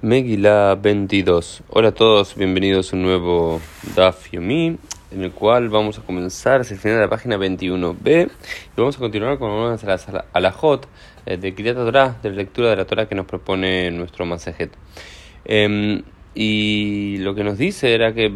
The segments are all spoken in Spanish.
Megila 22. Hola a todos, bienvenidos a un nuevo Daf Yomi, en el cual vamos a comenzar hacia el final de la página 21b y vamos a continuar con una de las alajot eh, de Kriyat Torah, de la lectura de la Torah que nos propone nuestro Masejet. Em, y lo que nos dice era que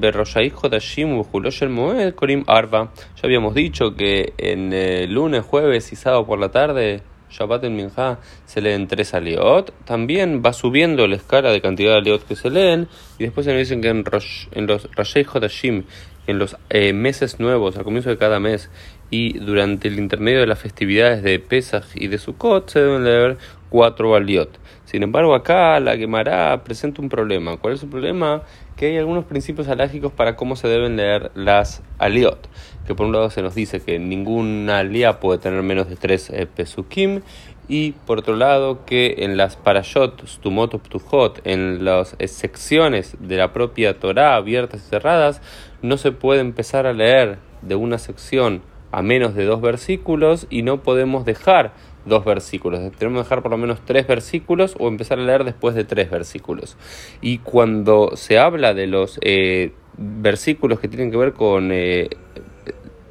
Moed Korim Arba. Ya habíamos dicho que en eh, lunes, jueves y sábado por la tarde Shabbat en Minha se leen tres aliot, también va subiendo la escala de cantidad de aliot que se leen, y después se nos dicen que en, en los Rashei Hodashim, en los eh, meses nuevos, al comienzo de cada mes, y durante el intermedio de las festividades de Pesach y de Sukkot, se deben leer cuatro aliot. Sin embargo, acá la Gemara presenta un problema. ¿Cuál es el problema? Que hay algunos principios alágicos para cómo se deben leer las aliot. Que por un lado se nos dice que ninguna alia puede tener menos de tres eh, pesukim. Y por otro lado que en las parashot, stumot ptuhot, en las eh, secciones de la propia Torah abiertas y cerradas, no se puede empezar a leer de una sección a menos de dos versículos y no podemos dejar dos versículos. Tenemos que dejar por lo menos tres versículos o empezar a leer después de tres versículos. Y cuando se habla de los eh, versículos que tienen que ver con eh,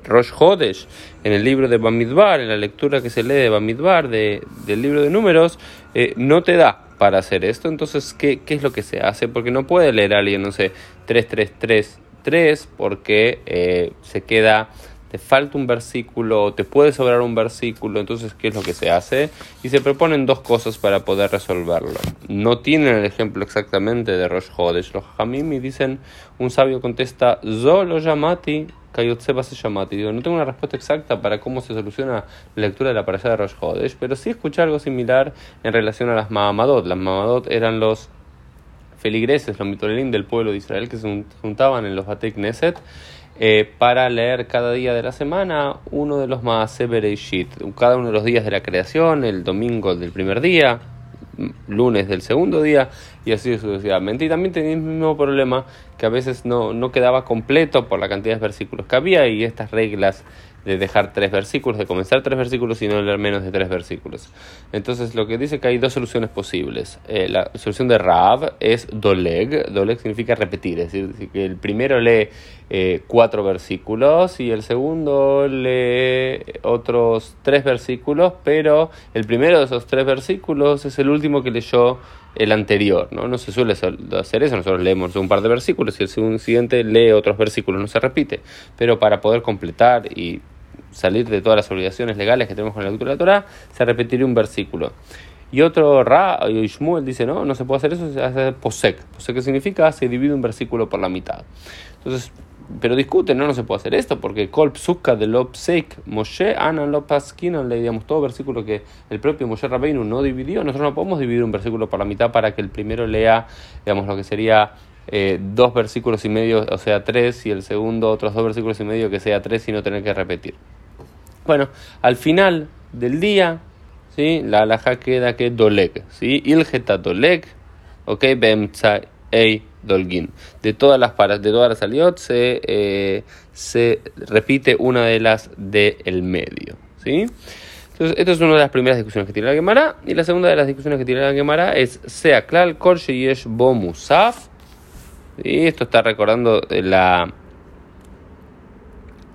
Rosh Hodesh, en el libro de Bamidbar, en la lectura que se lee de Bamidbar, de, del libro de números, eh, no te da para hacer esto. Entonces, ¿qué, ¿qué, es lo que se hace? Porque no puede leer alguien, no sé, 3, 3, 3, 3, porque se queda te falta un versículo, te puede sobrar un versículo, entonces, ¿qué es lo que se hace? Y se proponen dos cosas para poder resolverlo. No tienen el ejemplo exactamente de Rosh Hodesh. Los Hamimi dicen, un sabio contesta, Zolo llamati, se llamati. Digo, no tengo una respuesta exacta para cómo se soluciona la lectura de la parasha de Rosh Hodesh, pero sí escuché algo similar en relación a las Mahamadot. Las Mahamadot eran los feligreses, los mitolerín del pueblo de Israel que se juntaban en los Batek Neset eh, para leer cada día de la semana uno de los más Bereshit, cada uno de los días de la creación, el domingo del primer día, lunes del segundo día y así sucesivamente. Y también tenía el mismo problema que a veces no, no quedaba completo por la cantidad de versículos que había y estas reglas de dejar tres versículos, de comenzar tres versículos y no leer menos de tres versículos. Entonces lo que dice que hay dos soluciones posibles. Eh, la solución de Rav es Doleg. Doleg significa repetir, es decir, que el primero lee eh, cuatro versículos y el segundo lee otros tres versículos, pero el primero de esos tres versículos es el último que leyó el anterior, ¿no? No se suele hacer eso, nosotros leemos un par de versículos y el siguiente lee otros versículos, no se repite, pero para poder completar y salir de todas las obligaciones legales que tenemos con la lectura de la Torah, se repetiría un versículo. Y otro Ra, y Shmuel dice, no, no se puede hacer eso, se hace posek. Posek ¿qué significa? Se divide un versículo por la mitad. Entonces, pero discuten, no, no se puede hacer esto, porque Kol de Lopseik, Moshe, Ana Lopaskinan, le digamos todo versículo que el propio Moshe Rabbeinu no dividió, nosotros no podemos dividir un versículo por la mitad para que el primero lea, digamos, lo que sería eh, dos versículos y medio, o sea, tres, y el segundo otros dos versículos y medio que sea tres y no tener que repetir. Bueno, al final del día, ¿sí? la alhaja queda que doleg, ¿sí? Ilgeta doleg, ok, ei De todas las paras, de todas las aliot se, eh, se repite una de las del medio, ¿sí? Entonces, esta es una de las primeras discusiones que tiene la Gemara. Y la segunda de las discusiones que tiene la Gemara es Sea klal kol yesh musaf. Y esto está recordando la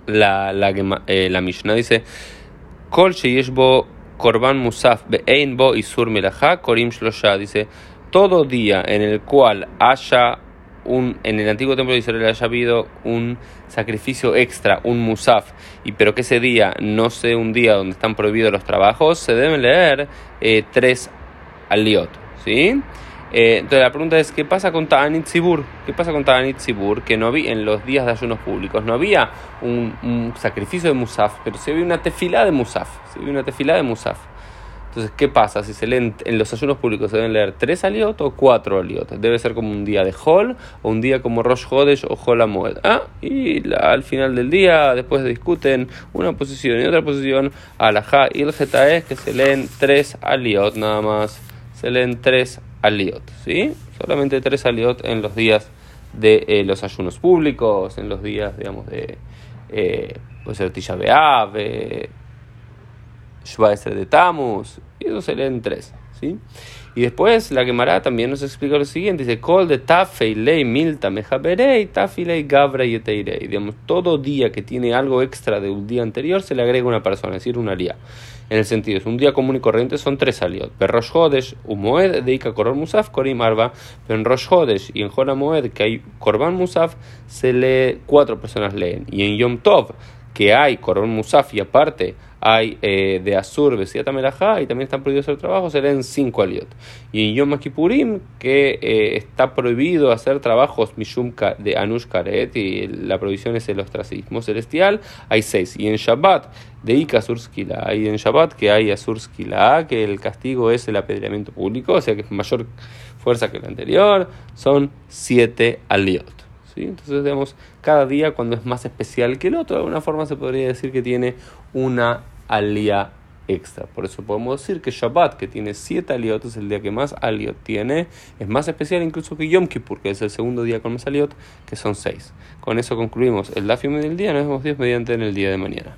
la, la, eh, la Mishnah dice, Kol bo korban musaf be'ein bo isur melacha korim shlosha. Dice, todo día en el cual haya un, en el antiguo templo de Israel haya habido un sacrificio extra, un musaf, y pero que ese día no sea un día donde están prohibidos los trabajos, se deben leer eh, tres aliot, ¿sí? Eh, entonces la pregunta es, ¿qué pasa con Ta'anit Sibur? ¿Qué pasa con Ta'anit Sibur? Que no había, en los días de ayunos públicos, no había un, sacrificio de Musaf, pero se había una tefilá de Musaf. Se había una tefilá de Musaf. Entonces, ¿qué pasa? Si se leen en los ayunos públicos, ¿se deben leer tres aliot o cuatro aliot? Debe ser como un día de Hol o un día como Rosh Hodesh o Hol Amoed. Ah, y al final del día, después discuten una posición y otra posición, Alajá y el es que se leen tres aliot nada más. Se leen tres aliot, ¿sí? Solamente tres aliot en los días de eh, los ayunos públicos, en los días, digamos, de, eh, puede ser Tisha Eh, de Tamus, y eso se leen tres, ¿sí? Y después la Gemara también nos explica lo siguiente, dice, Kol de tafei ley milta mejaberei, ley gabra y eteirei. Digamos, todo día que tiene algo extra de un día anterior se le agrega una persona, es decir, una alía. En el sentido, es un día común y corriente son tres aliot. Pero Rosh Hodesh, Umoed, Deika Korban Musaf, Korim Arba. Pero en Rosh Hodesh y en Jona Moed, que hay Korban Musaf, se lee, cuatro personas leen. Y en Yom Tov, que hay Korban Musaf y aparte hay eh, de Azur, Besiata Melajá, y también están prohibidos hacer trabajo, se leen cinco aliot. Y en Yom Kippurim, que eh, está prohibido hacer trabajos Mishumka de Anush Karet, y la prohibición es el ostracismo celestial, hay seis. Y en Shabbat, de Ika Surskila, hay en Shabbat que hay Azurskila, que el castigo es el apedreamiento público, o sea que es mayor fuerza que el anterior, son siete aliot. Entonces, digamos, cada día cuando es más especial que el otro, de alguna forma se podría decir que tiene una alía extra. Por eso podemos decir que Shabbat, que tiene siete aliot, es el día que más aliot tiene, es más especial incluso que Yom Kippur, que es el segundo día con más aliot, que son seis. Con eso concluimos el Dafim del día, nos vemos Dios mediante en el día de mañana.